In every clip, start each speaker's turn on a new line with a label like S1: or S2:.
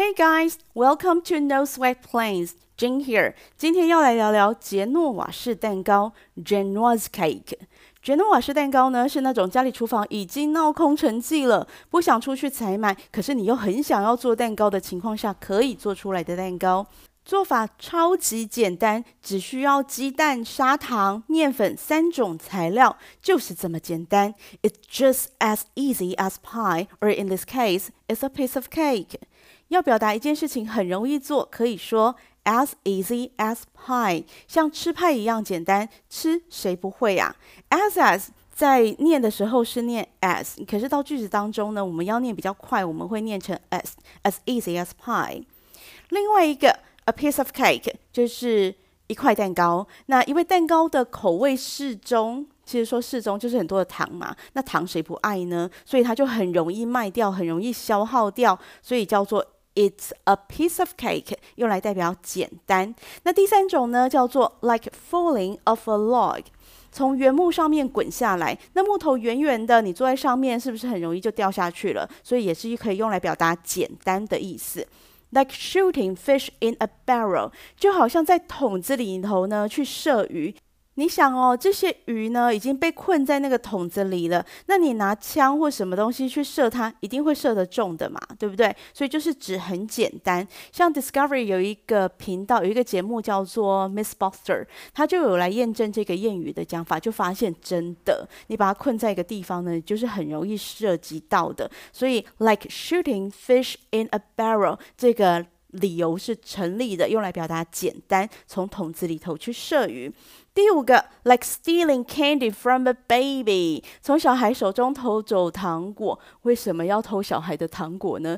S1: Hey guys, welcome to No Sweat Plans. Jane here. 今天要来聊聊杰诺瓦式蛋糕 （Genoise Cake）。杰诺瓦式蛋糕呢，是那种家里厨房已经闹空城计了，不想出去采买，可是你又很想要做蛋糕的情况下，可以做出来的蛋糕。做法超级简单，只需要鸡蛋、砂糖、面粉三种材料，就是这么简单。It's just as easy as pie, or in this case, it's a piece of cake. 要表达一件事情很容易做，可以说 as easy as pie，像吃派一样简单。吃谁不会呀？as as 在念的时候是念 as，可是到句子当中呢，我们要念比较快，我们会念成 as as easy as pie。另外一个。A piece of cake 就是一块蛋糕。那因为蛋糕的口味适中，其实说适中就是很多的糖嘛。那糖谁不爱呢？所以它就很容易卖掉，很容易消耗掉，所以叫做 It's a piece of cake，用来代表简单。那第三种呢，叫做 like falling off a log，从原木上面滚下来。那木头圆圆的，你坐在上面是不是很容易就掉下去了？所以也是可以用来表达简单的意思。Like shooting fish in a barrel，就好像在桶子里头呢去射鱼。你想哦，这些鱼呢已经被困在那个桶子里了，那你拿枪或什么东西去射它，一定会射得中的嘛，对不对？所以就是指很简单。像 Discovery 有一个频道，有一个节目叫做 Miss Buster，他就有来验证这个谚语的讲法，就发现真的，你把它困在一个地方呢，就是很容易涉及到的。所以 like shooting fish in a barrel 这个。理由是成立的，用来表达简单，从桶子里头去射鱼。第五个，like stealing candy from a baby，从小孩手中偷走糖果。为什么要偷小孩的糖果呢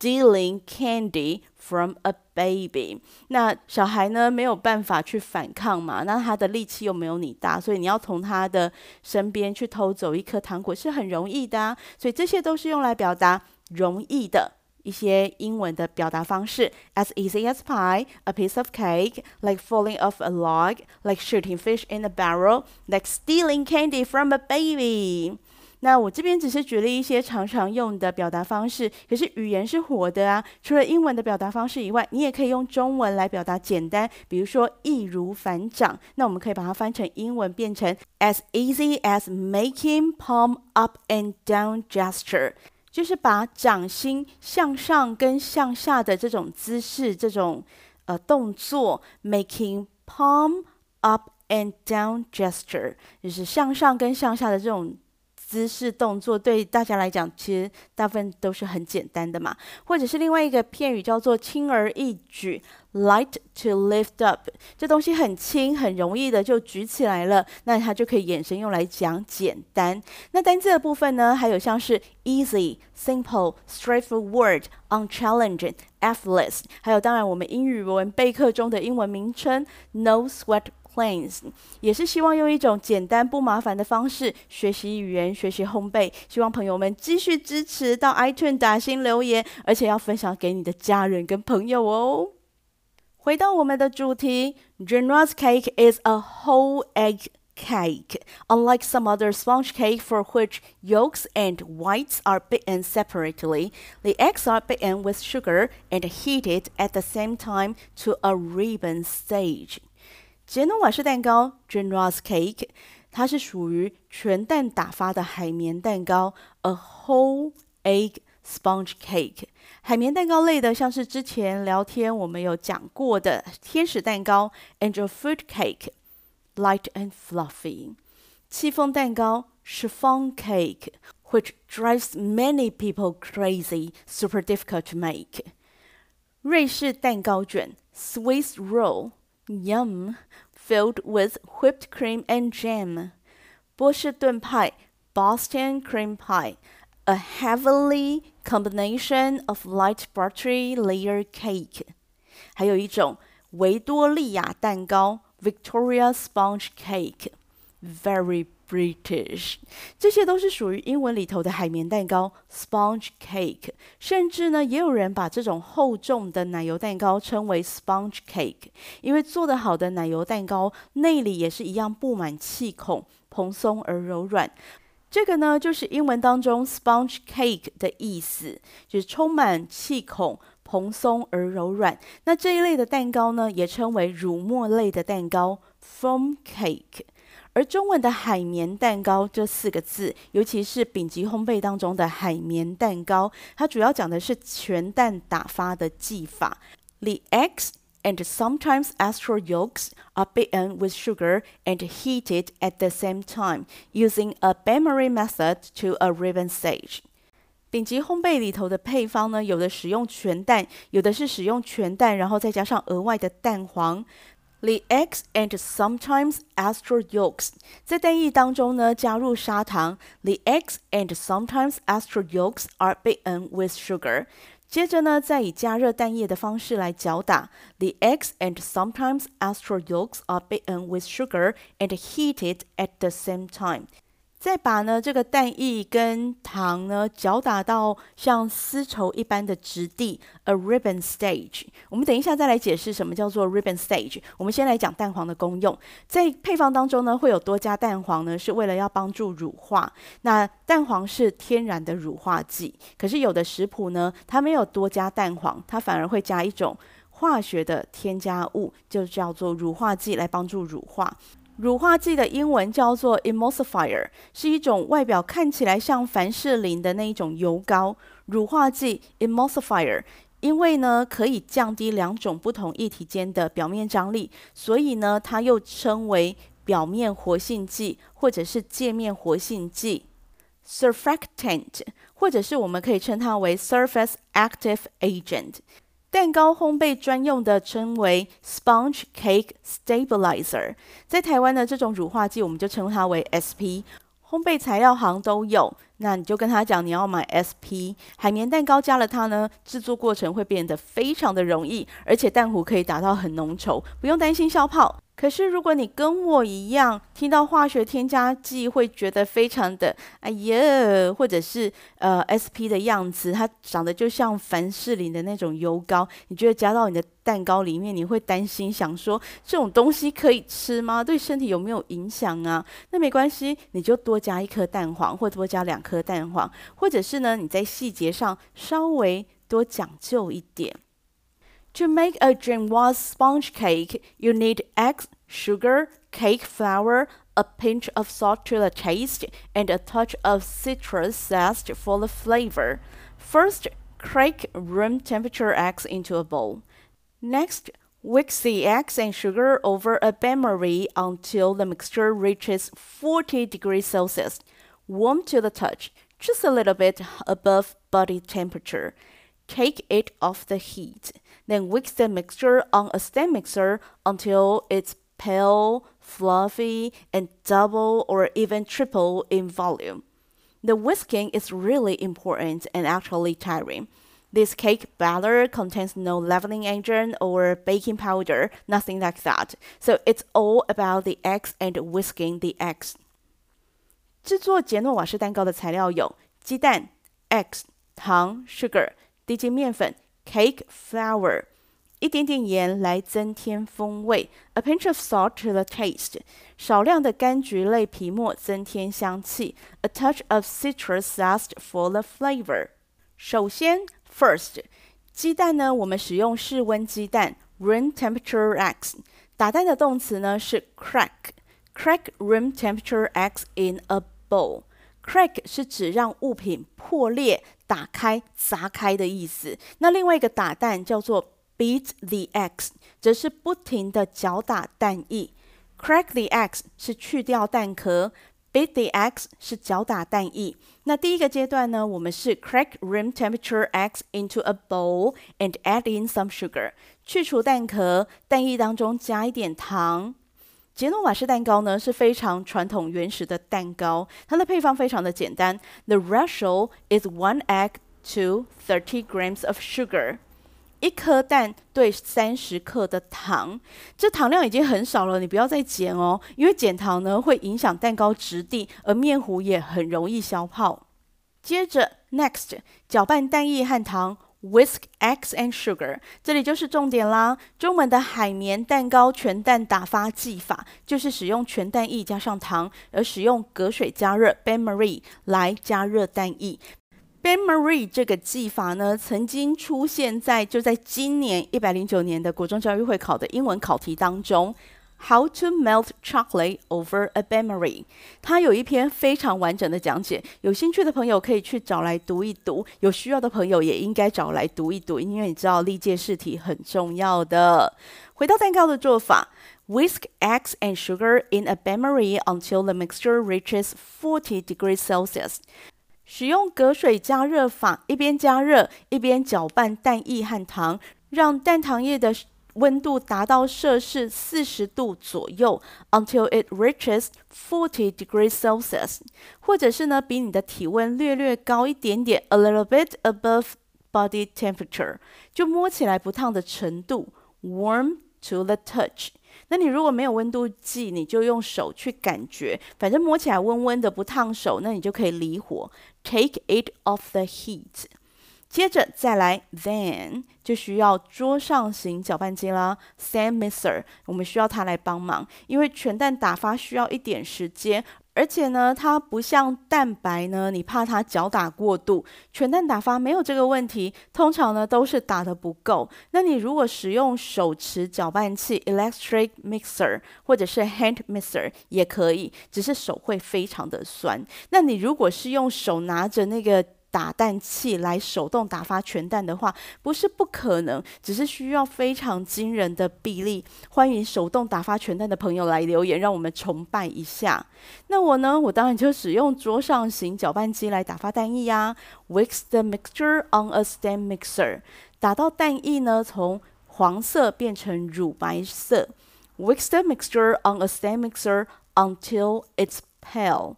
S1: ？Stealing candy from a baby，那小孩呢没有办法去反抗嘛，那他的力气又没有你大，所以你要从他的身边去偷走一颗糖果是很容易的啊。所以这些都是用来表达容易的。一些英文的表达方式，as easy as pie, a piece of cake, like falling off a log, like shooting fish in a barrel, like stealing candy from a baby。那我这边只是举例一些常常用的表达方式，可是语言是活的啊。除了英文的表达方式以外，你也可以用中文来表达简单，比如说易如反掌，那我们可以把它翻成英文，变成 as easy as making palm up and down gesture。 就是把掌心向上跟向下的这种姿势，这种呃动作，making palm up and down gesture，就是向上跟向下的这种。姿势动作对大家来讲，其实大部分都是很简单的嘛。或者是另外一个片语叫做轻而易举，light to lift up，这东西很轻，很容易的就举起来了，那它就可以衍生用来讲简单。那单字的部分呢，还有像是 easy、simple、straightforward、unchallenging、effortless，还有当然我们英语文备课中的英文名称 no sweat。Plans 也是希望用一种简单不麻烦的方式学习语言、学习烘焙。希望朋友们继续支持，到 iTunes 打星留言，而且要分享给你的家人跟朋友哦。回到我们的主题，Genoise cake is a whole egg cake. Unlike some other sponge cake for which yolks and whites are beaten separately, the eggs are beaten with sugar and heated at the same time to a ribbon stage. 杰诺瓦式蛋糕 （Genoa's Cake） 它是属于全蛋打发的海绵蛋糕 （a whole egg sponge cake）。海绵蛋糕类的，像是之前聊天我们有讲过的天使蛋糕 （angel food cake），light and fluffy。戚风蛋糕 （chiffon cake），which drives many people crazy, super difficult to make。瑞士蛋糕卷 （Swiss roll）。Yum, filled with whipped cream and jam. 波士顿派 Boston cream pie, a heavenly combination of light buttery layer cake. 还有一种维多利亚蛋糕 Victoria sponge cake, very British，这些都是属于英文里头的海绵蛋糕 （sponge cake）。甚至呢，也有人把这种厚重的奶油蛋糕称为 sponge cake，因为做得好的奶油蛋糕内里也是一样布满气孔，蓬松而柔软。这个呢，就是英文当中 sponge cake 的意思，就是充满气孔。蓬松而柔软。那这一类的蛋糕呢，也称为乳沫类的蛋糕 （foam cake）。而中文的海绵蛋糕这四个字，尤其是丙级烘焙当中的海绵蛋糕，它主要讲的是全蛋打发的技法。The eggs and sometimes extra yolks are beaten with sugar and heated at the same time, using a bain-marie method to a ribbon stage. 丙级烘焙里头的配方呢，有的使用全蛋，有的是使用全蛋，然后再加上额外的蛋黄。The eggs and sometimes extra yolks，在蛋液当中呢，加入砂糖。The eggs and sometimes extra yolks are beaten with sugar。接着呢，再以加热蛋液的方式来搅打。The eggs and sometimes extra yolks are beaten with sugar and heated at the same time。 再把呢这个蛋液跟糖呢搅打到像丝绸一般的质地，a ribbon stage。我们等一下再来解释什么叫做 ribbon stage。我们先来讲蛋黄的功用，在配方当中呢会有多加蛋黄呢，是为了要帮助乳化。那蛋黄是天然的乳化剂，可是有的食谱呢它没有多加蛋黄，它反而会加一种化学的添加物，就叫做乳化剂来帮助乳化。乳化剂的英文叫做 emulsifier，是一种外表看起来像凡士林的那一种油膏。乳化剂 emulsifier，因为呢可以降低两种不同液体间的表面张力，所以呢它又称为表面活性剂或者是界面活性剂 surfactant，或者是我们可以称它为 surface active agent。蛋糕烘焙专用的称为 Sponge Cake Stabilizer，在台湾的这种乳化剂我们就称它为 SP，烘焙材料行都有，那你就跟他讲你要买 SP，海绵蛋糕加了它呢，制作过程会变得非常的容易，而且蛋糊可以达到很浓稠，不用担心消泡。可是，如果你跟我一样，听到化学添加剂会觉得非常的哎呀，或者是呃 SP 的样子，它长得就像凡士林的那种油膏，你觉得加到你的蛋糕里面，你会担心，想说这种东西可以吃吗？对身体有没有影响啊？那没关系，你就多加一颗蛋黄，或多加两颗蛋黄，或者是呢，你在细节上稍微多讲究一点。To make a Genoise sponge cake, you need eggs, sugar, cake flour, a pinch of salt to the taste, and a touch of citrus zest for the flavor. First, crack room temperature eggs into a bowl. Next, whisk the eggs and sugar over a bain-marie until the mixture reaches 40 degrees Celsius. Warm to the touch, just a little bit above body temperature. Take it off the heat. Then whisk the mixture on a stand mixer until it's pale, fluffy, and double or even triple in volume. The whisking is really important and actually tiring. This cake batter contains no leavening agent or baking powder, nothing like that. So it's all about the eggs and whisking the eggs. 制作杰诺瓦式蛋糕的材料有鸡蛋 eggs、糖 sugar。 低筋面粉 cake flour，一点点盐来增添风味，a pinch of salt to the taste，少量的柑橘类皮末增添香气，a touch of citrus zest for the flavor。首先，first，鸡蛋呢，我们使用室温鸡蛋，room temperature eggs。打蛋的动词呢是 crack，crack room temperature eggs in a bowl。Crack 是指让物品破裂。打开、砸开的意思。那另外一个打蛋叫做 beat the eggs，则是不停地搅打蛋液。Crack the eggs 是去掉蛋壳，beat the eggs 是搅打蛋液。那第一个阶段呢，我们是 crack room temperature eggs into a bowl and add in some sugar，去除蛋壳，蛋液当中加一点糖。杰诺瓦式蛋糕呢是非常传统原始的蛋糕，它的配方非常的简单。The ratio is one egg to thirty grams of sugar，一颗蛋对三十克的糖。这糖量已经很少了，你不要再减哦，因为减糖呢会影响蛋糕质地，而面糊也很容易消泡。接着，next，搅拌蛋液和糖。Whisk eggs and sugar，这里就是重点啦。中文的海绵蛋糕全蛋打发技法，就是使用全蛋液加上糖，而使用隔水加热 b a n marie） 来加热蛋液。b a n marie 这个技法呢，曾经出现在就在今年一百零九年的国中教育会考的英文考题当中。How to melt chocolate over a bain-marie？它有一篇非常完整的讲解，有兴趣的朋友可以去找来读一读，有需要的朋友也应该找来读一读，因为你知道历届试题很重要的。回到蛋糕的做法，whisk eggs and sugar in a bain-marie until the mixture reaches forty degrees Celsius。使用隔水加热法，一边加热一边搅拌蛋液和糖，让蛋糖液的温度达到摄氏四十度左右，until it reaches forty degrees Celsius，或者是呢，比你的体温略略高一点点，a little bit above body temperature，就摸起来不烫的程度，warm to the touch。那你如果没有温度计，你就用手去感觉，反正摸起来温温的，不烫手，那你就可以离火，take it off the heat。接着再来，then 就需要桌上型搅拌机啦，sand mixer，我们需要它来帮忙，因为全蛋打发需要一点时间，而且呢，它不像蛋白呢，你怕它搅打过度，全蛋打发没有这个问题，通常呢都是打的不够。那你如果使用手持搅拌器 （electric mixer） 或者是 hand mixer 也可以，只是手会非常的酸。那你如果是用手拿着那个。打蛋器来手动打发全蛋的话，不是不可能，只是需要非常惊人的臂力。欢迎手动打发全蛋的朋友来留言，让我们崇拜一下。那我呢？我当然就使用桌上型搅拌机来打发蛋液呀。Whisk the mixture on a stand mixer，打到蛋液呢从黄色变成乳白色。Whisk the mixture on a stand mixer until it's pale，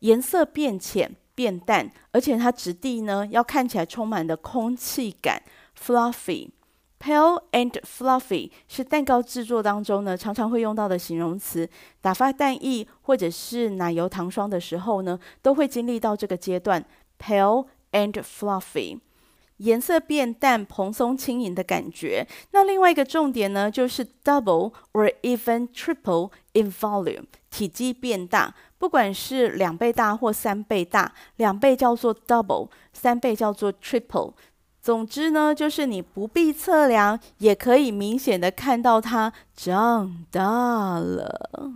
S1: 颜色变浅。变淡，而且它质地呢要看起来充满的空气感，fluffy，pale and fluffy 是蛋糕制作当中呢常常会用到的形容词。打发蛋液或者是奶油糖霜的时候呢，都会经历到这个阶段，pale and fluffy，颜色变淡，蓬松轻盈的感觉。那另外一个重点呢，就是 double or even triple in volume，体积变大。不管是两倍大或三倍大，两倍叫做 double，三倍叫做 triple。总之呢，就是你不必测量，也可以明显的看到它长大了。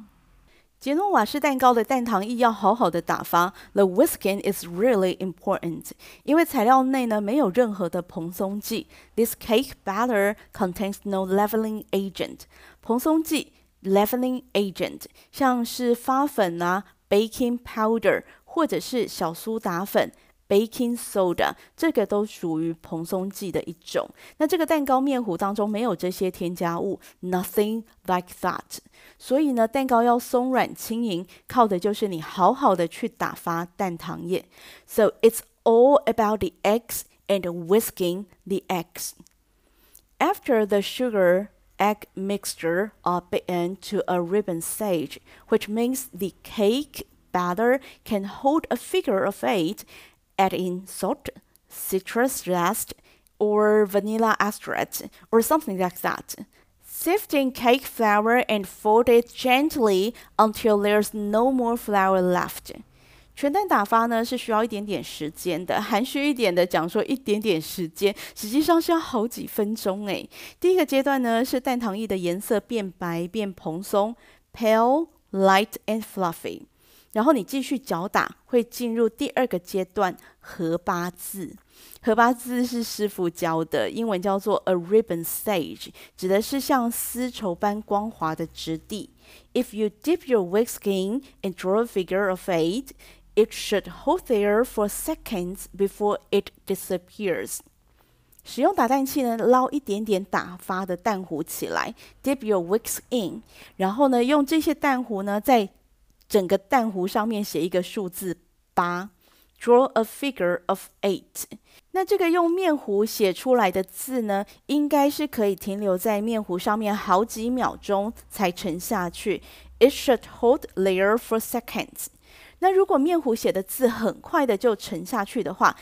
S1: 杰诺瓦式蛋糕的蛋糖液要好好的打发，the whisking is really important，因为材料内呢没有任何的蓬松剂。This cake batter contains no leveling agent。蓬松剂 Leveling agent 像是发粉啊。Baking powder 或者是小苏打粉，baking soda，这个都属于蓬松剂的一种。那这个蛋糕面糊当中没有这些添加物，nothing like that。所以呢，蛋糕要松软轻盈，靠的就是你好好的去打发蛋糖液。So it's all about the eggs and whisking the eggs. After the sugar egg mixture are beaten to a ribbon stage, which means the cake batter can hold a figure of eight. Add in salt, citrus zest, or vanilla extract, or something like that. Sift in cake flour and fold it gently until there's no more flour left. 全蛋打发呢是需要一点点时间的，含蓄一点的讲说一点点时间，实际上是要好几分钟诶。第一个阶段呢是蛋糖液的颜色变白变蓬松，pale, light and fluffy。然后你继续搅打，会进入第二个阶段合八字。合八字是师傅教的，英文叫做 a ribbon stage，指的是像丝绸般光滑的质地。If you dip your whisk in and draw a figure of eight It should hold there for seconds before it disappears. 使用打蛋器呢，捞一点点打发的蛋糊起来，dip your whisks in，然后呢，用这些蛋糊呢，在整个蛋糊上面写一个数字八，draw a figure of eight。那这个用面糊写出来的字呢，应该是可以停留在面糊上面好几秒钟才沉下去。It should hold there for seconds. 那如果面糊写的字很快的就沉下去的话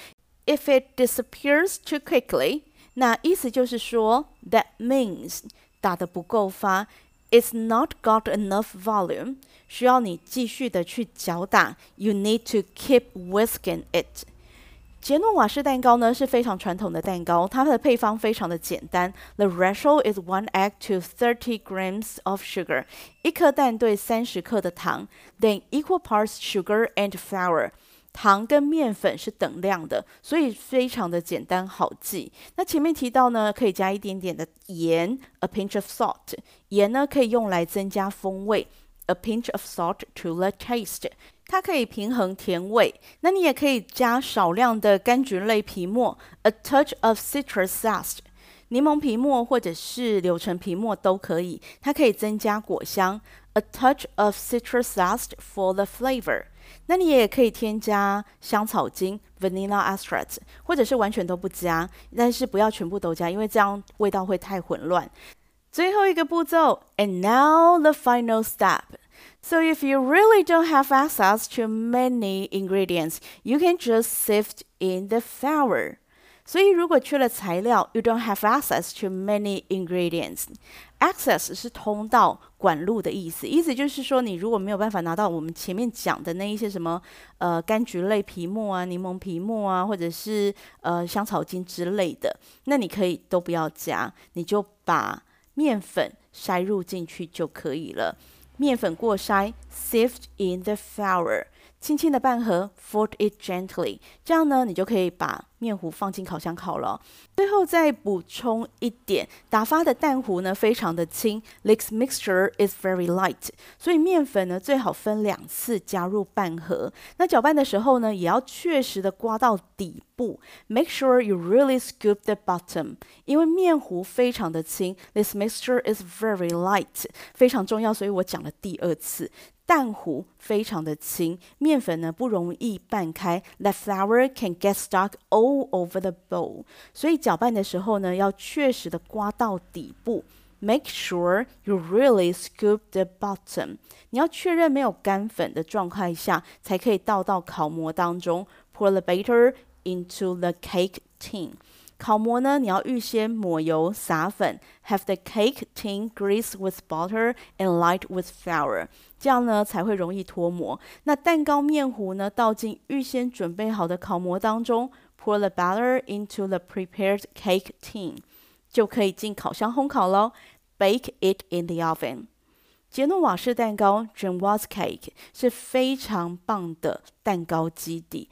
S1: ，if it disappears too quickly，那意思就是说，that means 打的不够发，it's not got enough volume，需要你继续的去搅打，you need to keep whisking it。杰诺瓦式蛋糕呢是非常传统的蛋糕，它的配方非常的简单。The ratio is one egg to thirty grams of sugar，一颗蛋对三十克的糖。Then equal parts sugar and flour，糖跟面粉是等量的，所以非常的简单好记。那前面提到呢，可以加一点点的盐，a pinch of salt，盐呢可以用来增加风味，a pinch of salt to the taste。它可以平衡甜味，那你也可以加少量的柑橘类皮末，a touch of citrus zest，柠檬皮末或者是柳橙皮末都可以，它可以增加果香，a touch of citrus zest for the flavor。那你也可以添加香草精，vanilla extract，或者是完全都不加，但是不要全部都加，因为这样味道会太混乱。最后一个步骤，and now the final step。So if you really don't have access to many ingredients, you can just sift in the flour. 所以如果缺了材料，you don't have access to many ingredients. Access 是通道、管路的意思，意思就是说，你如果没有办法拿到我们前面讲的那一些什么呃柑橘类皮末啊、柠檬皮末啊，或者是呃香草精之类的，那你可以都不要加，你就把面粉筛入进去就可以了。面粉过筛，sift in the flour，轻轻的拌合，fold it gently，这样呢，你就可以把面糊放进烤箱烤了。最后再补充一点，打发的蛋糊呢非常的轻，this mixture is very light，所以面粉呢最好分两次加入拌合。那搅拌的时候呢，也要确实的刮到底部，make sure you really scoop the bottom，因为面糊非常的轻，this mixture is very light，非常重要，所以我讲了第二次。蛋糊非常的轻，面粉呢不容易拌开，the flour can get stuck all over the bowl。所以搅拌的时候呢，要确实的刮到底部，make sure you really scoop the bottom。你要确认没有干粉的状态下，才可以倒到烤模当中，pour the batter into the cake tin。烤模呢，你要预先抹油撒粉，have the cake tin greased with butter and light with flour，这样呢才会容易脱模。那蛋糕面糊呢，倒进预先准备好的烤模当中，pour the batter into the prepared cake tin，就可以进烤箱烘烤喽。Bake it in the oven。杰诺瓦式蛋糕 （Genoa's cake） 是非常棒的蛋糕基底。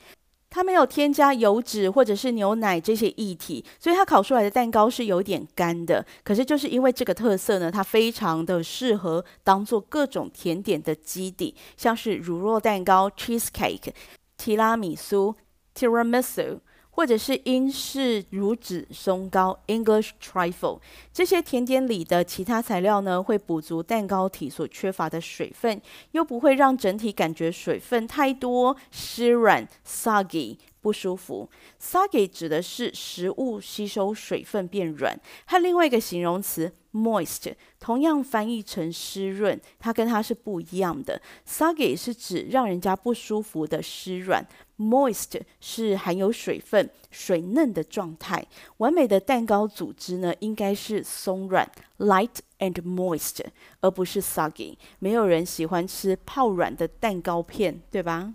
S1: 它没有添加油脂或者是牛奶这些液体，所以它烤出来的蛋糕是有点干的。可是就是因为这个特色呢，它非常的适合当做各种甜点的基底，像是乳酪蛋糕 （cheesecake）、提拉米苏 （tiramisu）。或者是英式乳脂松糕 （English trifle） 这些甜点里的其他材料呢，会补足蛋糕体所缺乏的水分，又不会让整体感觉水分太多、湿软 （soggy） 不舒服。soggy 指的是食物吸收水分变软，和另外一个形容词 moist 同样翻译成湿润，它跟它是不一样的。soggy 是指让人家不舒服的湿软。Moist 是含有水分、水嫩的状态。完美的蛋糕组织呢，应该是松软 （light and moist），而不是 soggy。没有人喜欢吃泡软的蛋糕片，对吧？